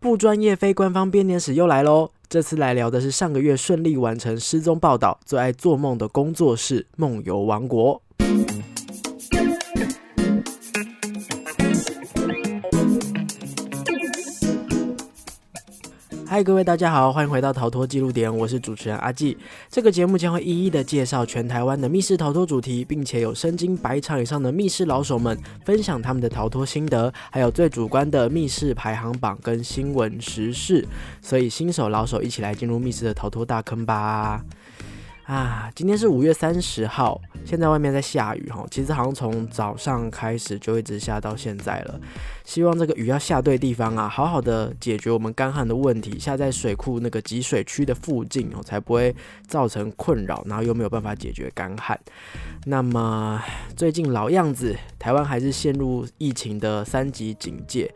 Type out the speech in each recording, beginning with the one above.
不专业非官方编年史又来喽！这次来聊的是上个月顺利完成失踪报道、最爱做梦的工作室——梦游王国。嗨，各位大家好，欢迎回到逃脱记录点，我是主持人阿纪。这个节目将会一一的介绍全台湾的密室逃脱主题，并且有身经百场以上的密室老手们分享他们的逃脱心得，还有最主观的密室排行榜跟新闻时事。所以新手老手一起来进入密室的逃脱大坑吧！啊，今天是五月三十号，现在外面在下雨哈，其实好像从早上开始就一直下到现在了。希望这个雨要下对地方啊，好好的解决我们干旱的问题，下在水库那个集水区的附近哦，才不会造成困扰，然后又没有办法解决干旱。那么最近老样子，台湾还是陷入疫情的三级警戒，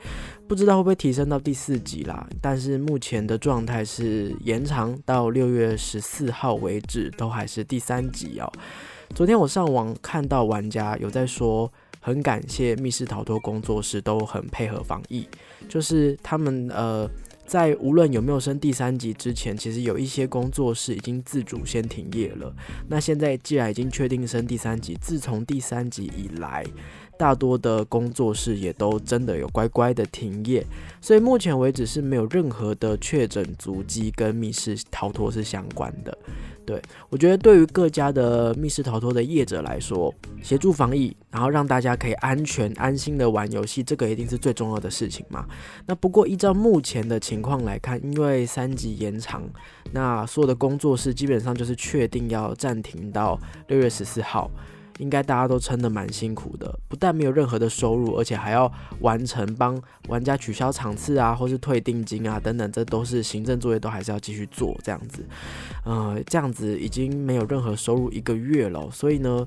不知道会不会提升到第四集啦？但是目前的状态是延长到六月十四号为止，都还是第三集哦。昨天我上网看到玩家有在说。很感谢密室逃脱工作室都很配合防疫，就是他们呃在无论有没有升第三级之前，其实有一些工作室已经自主先停业了。那现在既然已经确定升第三级，自从第三级以来，大多的工作室也都真的有乖乖的停业，所以目前为止是没有任何的确诊足迹跟密室逃脱是相关的。对我觉得，对于各家的密室逃脱的业者来说，协助防疫，然后让大家可以安全安心的玩游戏，这个一定是最重要的事情嘛。那不过依照目前的情况来看，因为三级延长，那所有的工作室基本上就是确定要暂停到六月十四号。应该大家都撑得蛮辛苦的，不但没有任何的收入，而且还要完成帮玩家取消场次啊，或是退定金啊等等，这都是行政作业，都还是要继续做这样子。呃，这样子已经没有任何收入一个月了，所以呢，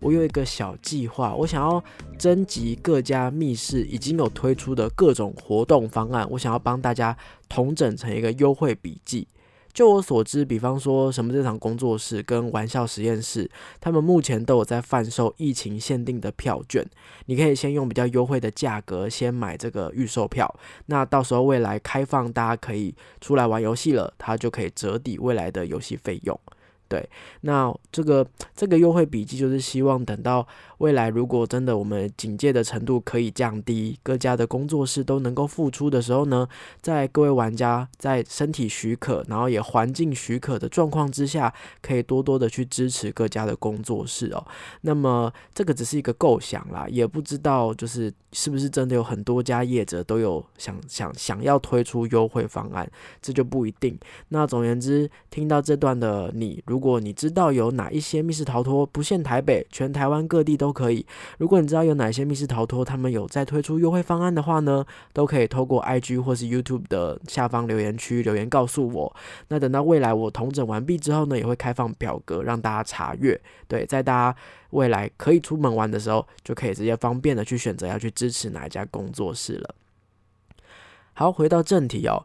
我有一个小计划，我想要征集各家密室已经有推出的各种活动方案，我想要帮大家统整成一个优惠笔记。就我所知，比方说什么这场工作室跟玩笑实验室，他们目前都有在贩售疫情限定的票券，你可以先用比较优惠的价格先买这个预售票，那到时候未来开放大家可以出来玩游戏了，它就可以折抵未来的游戏费用。对，那这个这个优惠笔记就是希望等到未来，如果真的我们警戒的程度可以降低，各家的工作室都能够付出的时候呢，在各位玩家在身体许可，然后也环境许可的状况之下，可以多多的去支持各家的工作室哦。那么这个只是一个构想啦，也不知道就是是不是真的有很多家业者都有想想想要推出优惠方案，这就不一定。那总而言之，听到这段的你如如果你知道有哪一些密室逃脱不限台北，全台湾各地都可以。如果你知道有哪些密室逃脱，他们有在推出优惠方案的话呢，都可以透过 IG 或是 YouTube 的下方留言区留言告诉我。那等到未来我统整完毕之后呢，也会开放表格让大家查阅。对，在大家未来可以出门玩的时候，就可以直接方便的去选择要去支持哪一家工作室了。好，回到正题哦。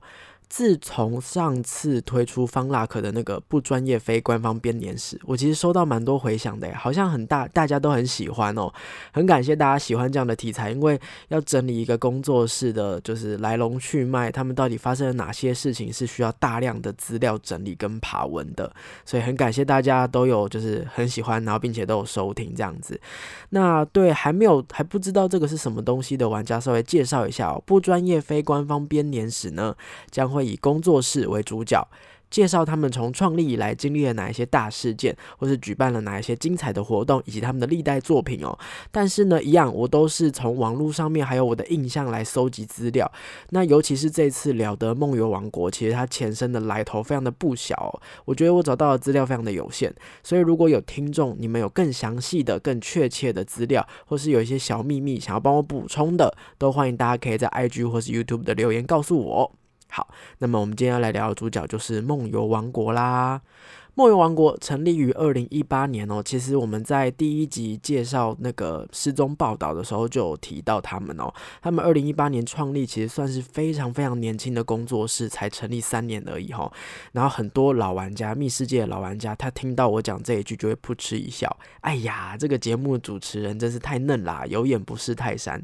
自从上次推出方腊克的那个不专业非官方编年史，我其实收到蛮多回响的，好像很大，大家都很喜欢哦。很感谢大家喜欢这样的题材，因为要整理一个工作室的，就是来龙去脉，他们到底发生了哪些事情，是需要大量的资料整理跟爬文的。所以很感谢大家都有就是很喜欢，然后并且都有收听这样子。那对还没有还不知道这个是什么东西的玩家，稍微介绍一下哦。不专业非官方编年史呢，将会。以工作室为主角，介绍他们从创立以来经历了哪一些大事件，或是举办了哪一些精彩的活动，以及他们的历代作品哦。但是呢，一样我都是从网络上面还有我的印象来搜集资料。那尤其是这次了得梦游王国，其实它前身的来头非常的不小。我觉得我找到的资料非常的有限，所以如果有听众你们有更详细的、更确切的资料，或是有一些小秘密想要帮我补充的，都欢迎大家可以在 IG 或是 YouTube 的留言告诉我。好，那么我们今天要来聊的主角就是梦游王国啦。梦游王国成立于二零一八年哦，其实我们在第一集介绍那个失踪报道的时候就有提到他们哦。他们二零一八年创立，其实算是非常非常年轻的工作室，才成立三年而已哈。然后很多老玩家，密世界的老玩家，他听到我讲这一句就会噗嗤一笑。哎呀，这个节目主持人真是太嫩啦，有眼不识泰山。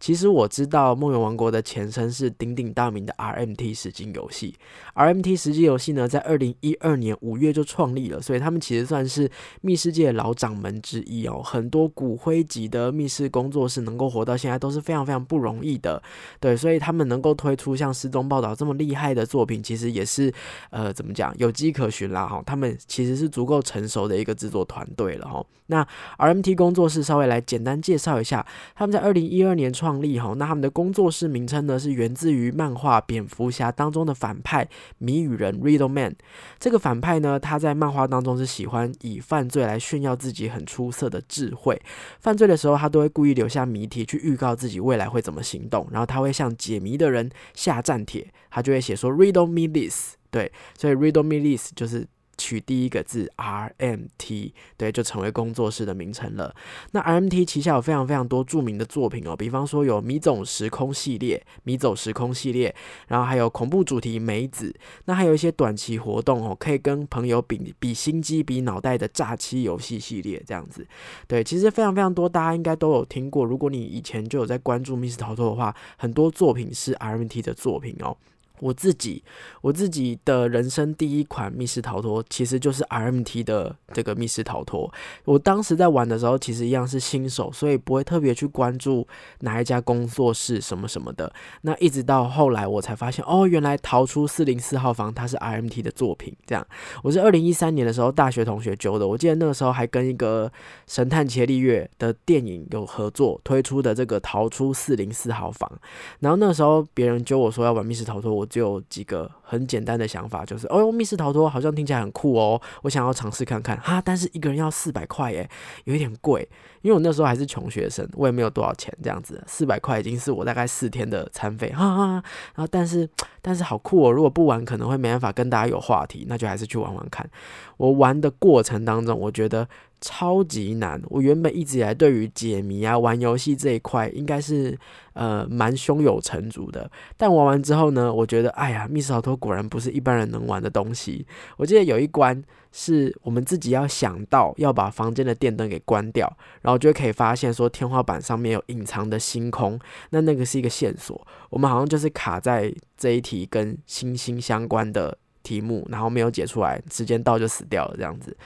其实我知道梦游王国的前身是鼎鼎大名的 RMT 实境游戏。RMT 实境游戏呢，在二零一二年五月就创立了，所以他们其实算是密室界老掌门之一哦。很多骨灰级的密室工作室能够活到现在都是非常非常不容易的。对，所以他们能够推出像《失踪报道》这么厉害的作品，其实也是呃怎么讲有迹可循啦哈。他们其实是足够成熟的一个制作团队了哈。那 RMT 工作室稍微来简单介绍一下，他们在二零一二年创创立哈。那他们的工作室名称呢是源自于漫画《蝙蝠侠》当中的反派谜语人 Riddle Man。这个反派呢，他在漫画当中是喜欢以犯罪来炫耀自己很出色的智慧。犯罪的时候，他都会故意留下谜题去预告自己未来会怎么行动，然后他会向解谜的人下战帖，他就会写说 Riddle me this。对，所以 Riddle me this 就是。取第一个字 RMT，对，就成为工作室的名称了。那 RMT 旗下有非常非常多著名的作品哦，比方说有《迷走时空》系列，《迷走时空》系列，然后还有恐怖主题《梅子》，那还有一些短期活动哦，可以跟朋友比比心机、比脑袋的诈欺游戏系列这样子。对，其实非常非常多，大家应该都有听过。如果你以前就有在关注密室逃脱的话，很多作品是 RMT 的作品哦。我自己，我自己的人生第一款密室逃脱，其实就是 RMT 的这个密室逃脱。我当时在玩的时候，其实一样是新手，所以不会特别去关注哪一家工作室什么什么的。那一直到后来，我才发现，哦，原来逃出四零四号房，它是 RMT 的作品。这样，我是二零一三年的时候，大学同学揪的。我记得那个时候还跟一个神探伽利略的电影有合作推出的这个逃出四零四号房。然后那时候，别人揪我说要玩密室逃脱，我。只有几个很简单的想法，就是哦，密室逃脱好像听起来很酷哦，我想要尝试看看哈。但是一个人要四百块耶，有一点贵。因为我那时候还是穷学生，我也没有多少钱，这样子四百块已经是我大概四天的餐费哈哈。然后但是但是好酷哦，如果不玩可能会没办法跟大家有话题，那就还是去玩玩看。我玩的过程当中，我觉得。超级难！我原本一直以来对于解谜啊、玩游戏这一块，应该是呃蛮胸有成竹的。但玩完之后呢，我觉得，哎呀，密室逃脱果然不是一般人能玩的东西。我记得有一关是我们自己要想到要把房间的电灯给关掉，然后就可以发现说天花板上面有隐藏的星空，那那个是一个线索。我们好像就是卡在这一题跟星星相关的题目，然后没有解出来，时间到就死掉了，这样子。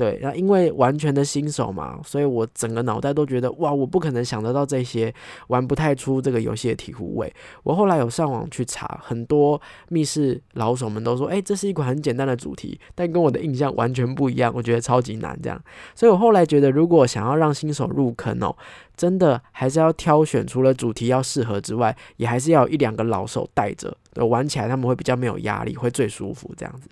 对，那因为完全的新手嘛，所以我整个脑袋都觉得哇，我不可能想得到这些，玩不太出这个游戏的醍醐味。我后来有上网去查，很多密室老手们都说，哎，这是一款很简单的主题，但跟我的印象完全不一样，我觉得超级难这样。所以我后来觉得，如果想要让新手入坑哦，真的还是要挑选除了主题要适合之外，也还是要一两个老手带着，玩起来他们会比较没有压力，会最舒服这样子。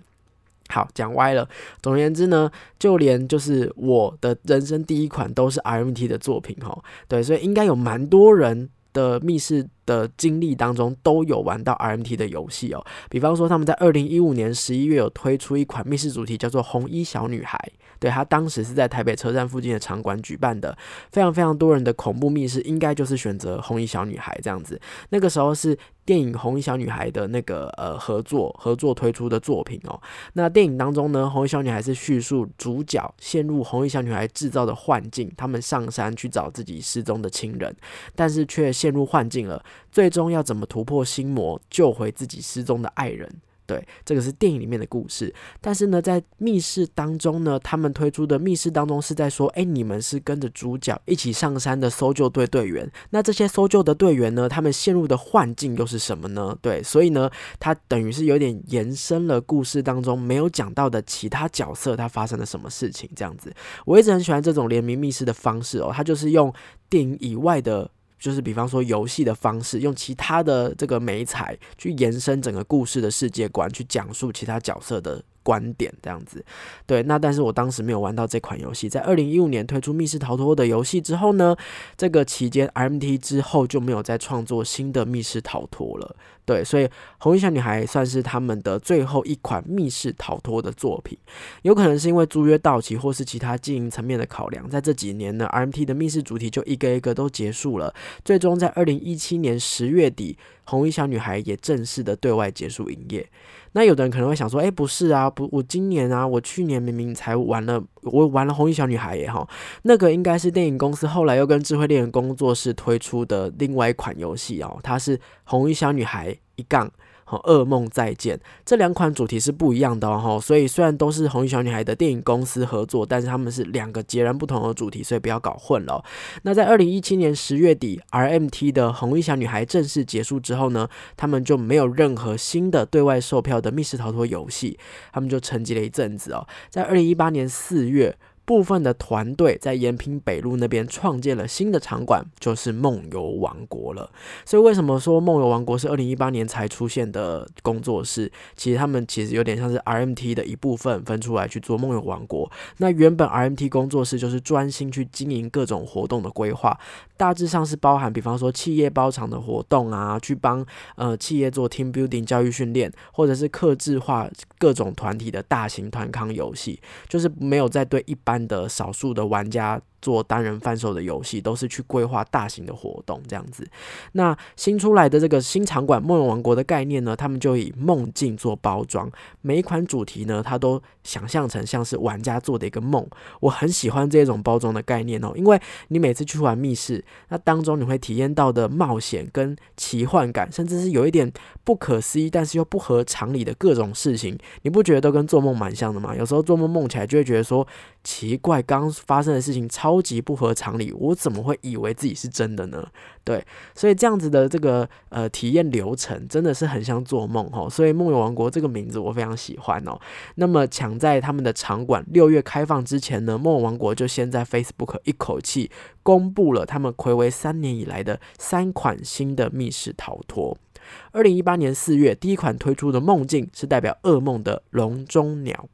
好，讲歪了。总而言之呢，就连就是我的人生第一款都是 RMT 的作品哈。对，所以应该有蛮多人的密室的经历当中都有玩到 RMT 的游戏哦。比方说，他们在二零一五年十一月有推出一款密室主题，叫做《红衣小女孩》。对他当时是在台北车站附近的场馆举办的，非常非常多人的恐怖密室，应该就是选择《红衣小女孩》这样子。那个时候是。电影《红衣小女孩》的那个呃合作合作推出的作品哦，那电影当中呢，红衣小女孩是叙述主角陷入红衣小女孩制造的幻境，他们上山去找自己失踪的亲人，但是却陷入幻境了，最终要怎么突破心魔，救回自己失踪的爱人？对，这个是电影里面的故事，但是呢，在密室当中呢，他们推出的密室当中是在说，哎，你们是跟着主角一起上山的搜救队队员，那这些搜救的队员呢，他们陷入的幻境又是什么呢？对，所以呢，它等于是有点延伸了故事当中没有讲到的其他角色他发生了什么事情，这样子，我一直很喜欢这种联名密室的方式哦，它就是用电影以外的。就是比方说游戏的方式，用其他的这个美彩去延伸整个故事的世界观，去讲述其他角色的。观点这样子，对，那但是我当时没有玩到这款游戏。在二零一五年推出密室逃脱的游戏之后呢，这个期间 RMT 之后就没有再创作新的密室逃脱了。对，所以红衣小女孩算是他们的最后一款密室逃脱的作品。有可能是因为租约到期，或是其他经营层面的考量，在这几年呢，RMT 的密室主题就一个一个都结束了。最终在二零一七年十月底，红衣小女孩也正式的对外结束营业。那有的人可能会想说，哎，不是啊，不，我今年啊，我去年明明才玩了我玩了《红衣小女孩》耶哈，那个应该是电影公司后来又跟智慧猎人工作室推出的另外一款游戏哦，它是《红衣小女孩》一杠。和，噩梦再见这两款主题是不一样的哦，所以虽然都是红衣小女孩的电影公司合作，但是他们是两个截然不同的主题，所以不要搞混了。那在二零一七年十月底，RMT 的红衣小女孩正式结束之后呢，他们就没有任何新的对外售票的密室逃脱游戏，他们就沉寂了一阵子哦，在二零一八年四月。部分的团队在延平北路那边创建了新的场馆，就是梦游王国了。所以为什么说梦游王国是二零一八年才出现的工作室？其实他们其实有点像是 RMT 的一部分分出来去做梦游王国。那原本 RMT 工作室就是专心去经营各种活动的规划，大致上是包含，比方说企业包场的活动啊，去帮呃企业做 team building 教育训练，或者是客制化各种团体的大型团康游戏，就是没有在对一般。的少数的玩家。做单人贩售的游戏都是去规划大型的活动这样子。那新出来的这个新场馆梦游王国的概念呢，他们就以梦境做包装，每一款主题呢，它都想象成像是玩家做的一个梦。我很喜欢这种包装的概念哦，因为你每次去玩密室，那当中你会体验到的冒险跟奇幻感，甚至是有一点不可思议，但是又不合常理的各种事情，你不觉得都跟做梦蛮像的吗？有时候做梦梦起来就会觉得说奇怪，刚发生的事情超。超级不合常理，我怎么会以为自己是真的呢？对，所以这样子的这个呃体验流程真的是很像做梦哦。所以梦游王国这个名字我非常喜欢哦。那么抢在他们的场馆六月开放之前呢，梦游王国就先在 Facebook 一口气公布了他们暌违三年以来的三款新的密室逃脱。二零一八年四月，第一款推出的梦境是代表噩梦的笼中鸟。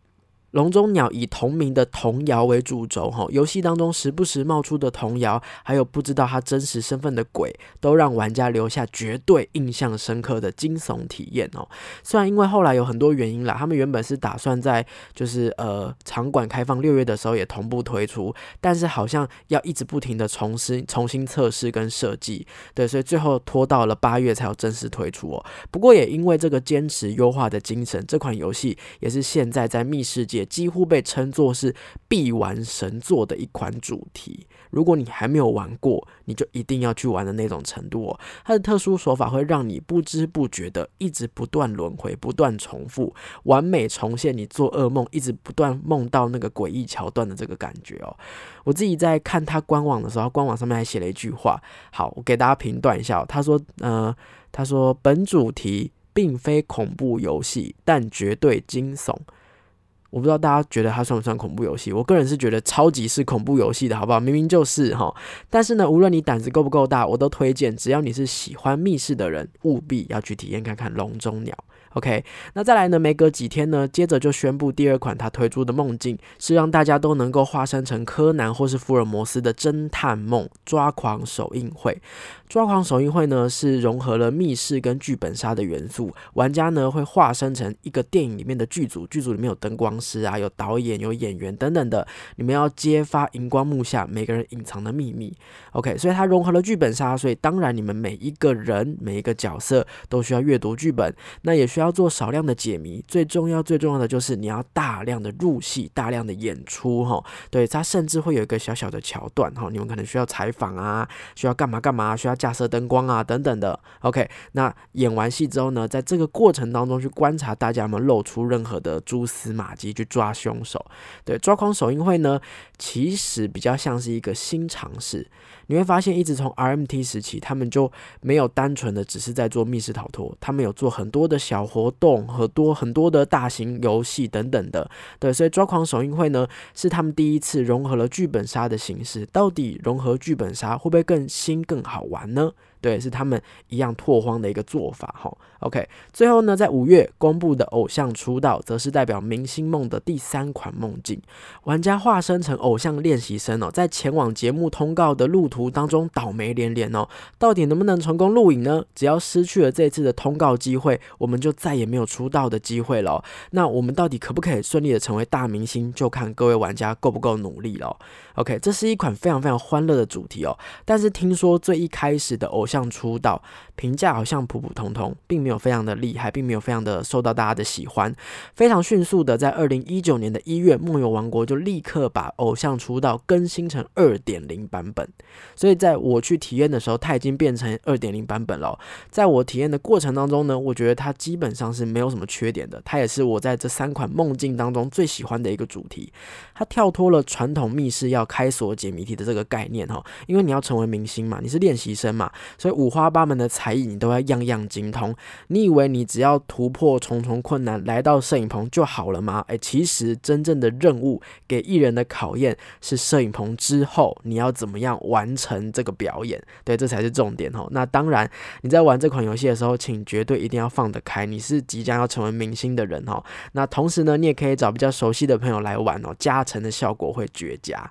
笼中鸟以同名的童谣为主轴，哈，游戏当中时不时冒出的童谣，还有不知道他真实身份的鬼，都让玩家留下绝对印象深刻的惊悚体验哦。虽然因为后来有很多原因啦，他们原本是打算在就是呃场馆开放六月的时候也同步推出，但是好像要一直不停的重新重新测试跟设计，对，所以最后拖到了八月才有正式推出哦。不过也因为这个坚持优化的精神，这款游戏也是现在在密世界。几乎被称作是必玩神作的一款主题。如果你还没有玩过，你就一定要去玩的那种程度哦。它的特殊手法会让你不知不觉的一直不断轮回、不断重复，完美重现你做噩梦一直不断梦到那个诡异桥段的这个感觉哦。我自己在看他官网的时候，官网上面还写了一句话，好，我给大家评断一下哦。他说，呃，他说本主题并非恐怖游戏，但绝对惊悚。我不知道大家觉得它算不算恐怖游戏？我个人是觉得超级是恐怖游戏的，好不好？明明就是哈，但是呢，无论你胆子够不够大，我都推荐，只要你是喜欢密室的人，务必要去体验看看笼中鸟。OK，那再来呢？没隔几天呢，接着就宣布第二款他推出的梦境是让大家都能够化身成柯南或是福尔摩斯的侦探梦抓狂首映会。抓狂首映会呢是融合了密室跟剧本杀的元素，玩家呢会化身成一个电影里面的剧组，剧组里面有灯光师啊，有导演、有演员等等的，你们要揭发荧光幕下每个人隐藏的秘密。OK，所以它融合了剧本杀，所以当然你们每一个人每一个角色都需要阅读剧本，那也需要。要做少量的解谜，最重要最重要的就是你要大量的入戏，大量的演出哈。对，它甚至会有一个小小的桥段哈，你们可能需要采访啊，需要干嘛干嘛，需要架设灯光啊等等的。OK，那演完戏之后呢，在这个过程当中去观察大家有没有露出任何的蛛丝马迹，去抓凶手。对，抓狂首映会呢，其实比较像是一个新尝试。你会发现，一直从 RMT 时期，他们就没有单纯的只是在做密室逃脱，他们有做很多的小。活动和多很多的大型游戏等等的，对，所以抓狂首映会呢是他们第一次融合了剧本杀的形式，到底融合剧本杀会不会更新更好玩呢？对，是他们一样拓荒的一个做法哈。OK，最后呢，在五月公布的偶像出道，则是代表明星梦的第三款梦境。玩家化身成偶像练习生哦，在前往节目通告的路途当中倒霉连连哦，到底能不能成功录影呢？只要失去了这次的通告机会，我们就再也没有出道的机会了。那我们到底可不可以顺利的成为大明星，就看各位玩家够不够努力了。OK，这是一款非常非常欢乐的主题哦。但是听说最一开始的偶像。出道，评价好像普普通通，并没有非常的厉害，并没有非常的受到大家的喜欢。非常迅速的，在二零一九年的一月，梦游王国就立刻把偶像出道更新成二点零版本。所以在我去体验的时候，它已经变成二点零版本了。在我体验的过程当中呢，我觉得它基本上是没有什么缺点的。它也是我在这三款梦境当中最喜欢的一个主题。它跳脱了传统密室要开锁解谜题的这个概念哈，因为你要成为明星嘛，你是练习生嘛，所以五花八门的才艺你都要样样精通。你以为你只要突破重重困难来到摄影棚就好了吗？诶，其实真正的任务给艺人的考验是摄影棚之后你要怎么样完成这个表演，对，这才是重点哈。那当然你在玩这款游戏的时候，请绝对一定要放得开，你是即将要成为明星的人哈。那同时呢，你也可以找比较熟悉的朋友来玩哦，加成的效果会绝佳。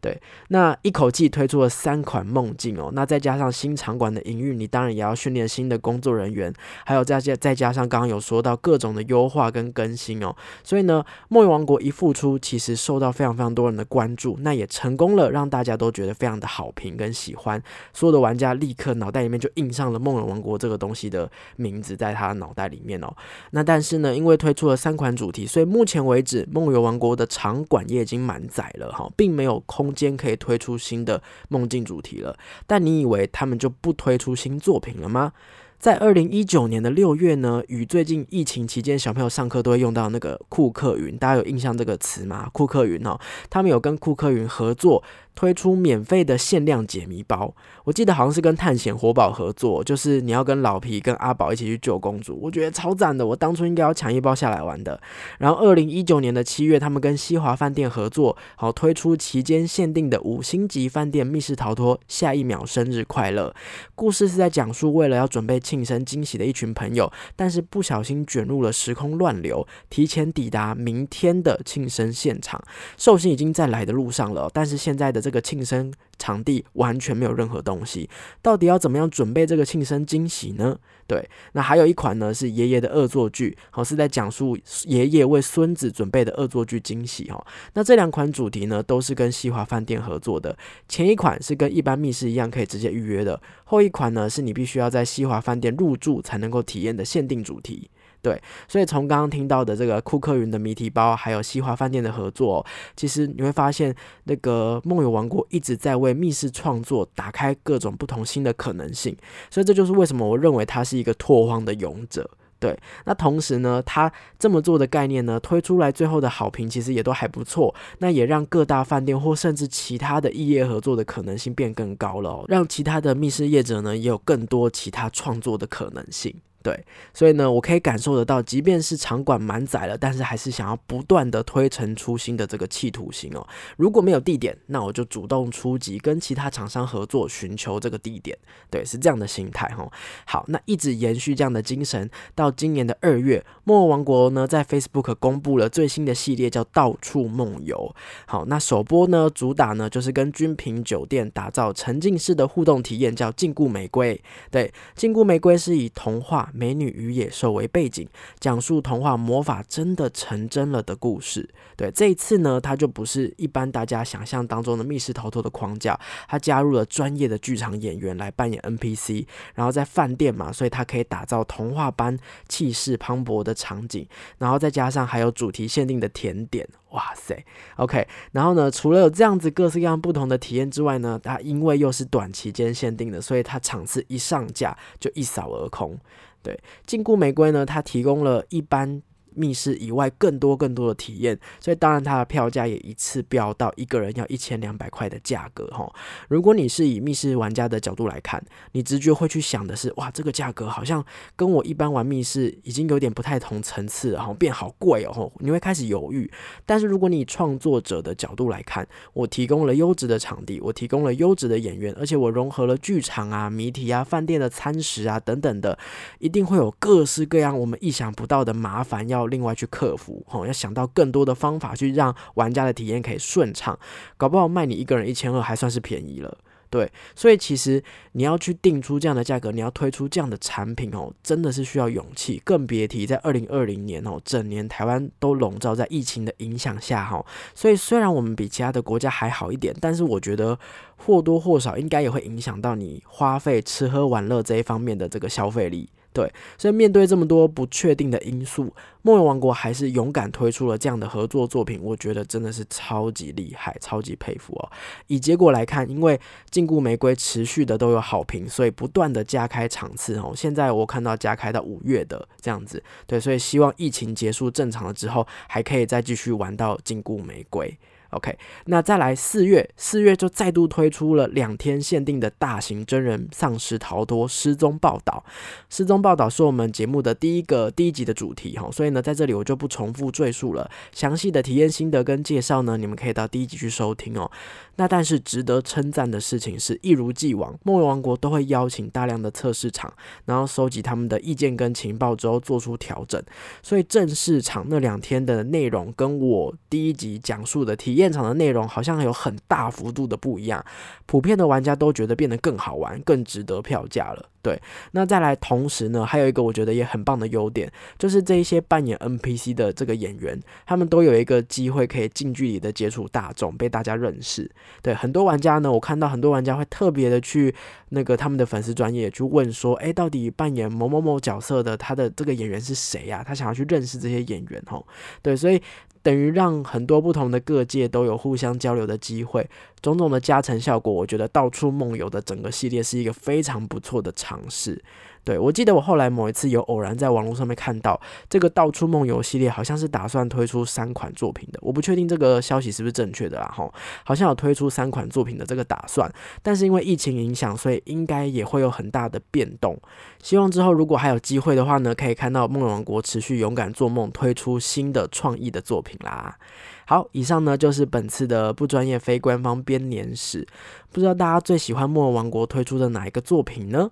对，那一口气推出了三款梦境哦，那再加上新场馆的营运，你当然也要训练新的工作人员，还有再加再加上刚刚有说到各种的优化跟更新哦，所以呢，梦游王国一复出，其实受到非常非常多人的关注，那也成功了，让大家都觉得非常的好评跟喜欢，所有的玩家立刻脑袋里面就印上了梦游王国这个东西的名字在他脑袋里面哦。那但是呢，因为推出了三款主题，所以目前为止梦游王国的场馆也已经满载了哈，并没有空。空间可以推出新的梦境主题了，但你以为他们就不推出新作品了吗？在二零一九年的六月呢，与最近疫情期间小朋友上课都会用到那个库克云，大家有印象这个词吗？库克云哦，他们有跟库克云合作。推出免费的限量解谜包，我记得好像是跟探险活宝合作，就是你要跟老皮跟阿宝一起去救公主，我觉得超赞的，我当初应该要抢一包下来玩的。然后二零一九年的七月，他们跟西华饭店合作，好推出期间限定的五星级饭店密室逃脱，下一秒生日快乐。故事是在讲述为了要准备庆生惊喜的一群朋友，但是不小心卷入了时空乱流，提前抵达明天的庆生现场，寿星已经在来的路上了，但是现在的。这这个庆生场地完全没有任何东西，到底要怎么样准备这个庆生惊喜呢？对，那还有一款呢是爷爷的恶作剧，好是在讲述爷爷为孙子准备的恶作剧惊喜哈。那这两款主题呢都是跟西华饭店合作的，前一款是跟一般密室一样可以直接预约的，后一款呢是你必须要在西华饭店入住才能够体验的限定主题。对，所以从刚刚听到的这个库克云的谜题包，还有西华饭店的合作，其实你会发现，那个梦游王国一直在为密室创作打开各种不同新的可能性。所以这就是为什么我认为它是一个拓荒的勇者。对，那同时呢，他这么做的概念呢，推出来最后的好评其实也都还不错。那也让各大饭店或甚至其他的异业合作的可能性变更高了，让其他的密室业者呢也有更多其他创作的可能性。对，所以呢，我可以感受得到，即便是场馆满载了，但是还是想要不断的推陈出新的这个企图心哦。如果没有地点，那我就主动出击，跟其他厂商合作，寻求这个地点。对，是这样的心态哈。好，那一直延续这样的精神，到今年的二月，梦王国呢在 Facebook 公布了最新的系列，叫到处梦游。好，那首播呢，主打呢就是跟君品酒店打造沉浸式的互动体验，叫禁锢玫瑰。对，禁锢玫瑰是以童话。美女与野兽为背景，讲述童话魔法真的成真了的故事。对，这一次呢，它就不是一般大家想象当中的密室逃脱的框架，它加入了专业的剧场演员来扮演 NPC，然后在饭店嘛，所以它可以打造童话般气势磅礴的场景，然后再加上还有主题限定的甜点。哇塞，OK，然后呢，除了有这样子各式各样不同的体验之外呢，它因为又是短期间限定的，所以它场次一上架就一扫而空。对，禁锢玫瑰呢，它提供了一般。密室以外更多更多的体验，所以当然它的票价也一次飙到一个人要一千两百块的价格哈。如果你是以密室玩家的角度来看，你直觉会去想的是，哇，这个价格好像跟我一般玩密室已经有点不太同层次了哈，变好贵哦，你会开始犹豫。但是如果你以创作者的角度来看，我提供了优质的场地，我提供了优质的演员，而且我融合了剧场啊、谜题啊、饭店的餐食啊等等的，一定会有各式各样我们意想不到的麻烦要。另外去克服，哈，要想到更多的方法去让玩家的体验可以顺畅，搞不好卖你一个人一千二还算是便宜了。对，所以其实你要去定出这样的价格，你要推出这样的产品哦，真的是需要勇气，更别提在二零二零年哦，整年台湾都笼罩在疫情的影响下哈。所以虽然我们比其他的国家还好一点，但是我觉得或多或少应该也会影响到你花费吃喝玩乐这一方面的这个消费力。对，所以面对这么多不确定的因素，梦游王国还是勇敢推出了这样的合作作品，我觉得真的是超级厉害，超级佩服哦。以结果来看，因为禁锢玫瑰持续的都有好评，所以不断的加开场次哦。现在我看到加开到五月的这样子，对，所以希望疫情结束正常了之后，还可以再继续玩到禁锢玫瑰。OK，那再来四月，四月就再度推出了两天限定的大型真人丧尸逃脱失踪报道。失踪报道是我们节目的第一个第一集的主题哈，所以呢，在这里我就不重复赘述了。详细的体验心得跟介绍呢，你们可以到第一集去收听哦。那但是值得称赞的事情是，一如既往，梦游王国都会邀请大量的测试场，然后收集他们的意见跟情报之后做出调整。所以正式场那两天的内容跟我第一集讲述的体验场的内容好像有很大幅度的不一样，普遍的玩家都觉得变得更好玩，更值得票价了。对，那再来，同时呢，还有一个我觉得也很棒的优点，就是这一些扮演 NPC 的这个演员，他们都有一个机会可以近距离的接触大众，被大家认识。对，很多玩家呢，我看到很多玩家会特别的去那个他们的粉丝专业去问说，哎，到底扮演某某某角色的他的这个演员是谁呀？他想要去认识这些演员吼。对，所以。等于让很多不同的各界都有互相交流的机会，种种的加成效果，我觉得到处梦游的整个系列是一个非常不错的尝试。对我记得我后来某一次有偶然在网络上面看到这个到处梦游系列，好像是打算推出三款作品的，我不确定这个消息是不是正确的啦哈，好像有推出三款作品的这个打算，但是因为疫情影响，所以应该也会有很大的变动。希望之后如果还有机会的话呢，可以看到梦王国持续勇敢做梦，推出新的创意的作品啦。好，以上呢就是本次的不专业非官方编年史，不知道大家最喜欢梦王国推出的哪一个作品呢？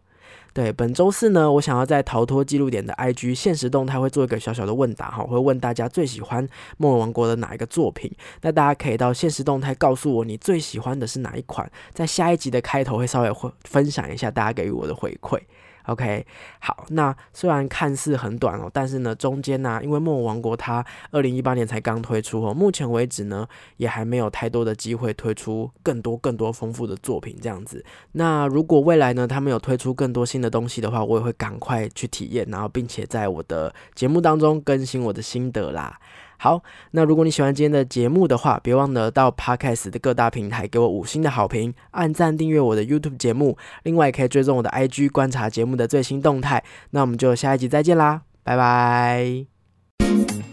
对，本周四呢，我想要在逃脱记录点的 IG 现实动态会做一个小小的问答哈，会问大家最喜欢梦尔王国的哪一个作品。那大家可以到现实动态告诉我你最喜欢的是哪一款，在下一集的开头会稍微会分享一下大家给予我的回馈。OK，好，那虽然看似很短哦，但是呢，中间呢，因为《梦王国》它二零一八年才刚推出哦，目前为止呢，也还没有太多的机会推出更多更多丰富的作品这样子。那如果未来呢，他们有推出更多新的东西的话，我也会赶快去体验，然后并且在我的节目当中更新我的心得啦。好，那如果你喜欢今天的节目的话，别忘了到 Podcast 的各大平台给我五星的好评，按赞订阅我的 YouTube 节目，另外也可以追踪我的 IG 观察节目的最新动态。那我们就下一集再见啦，拜拜。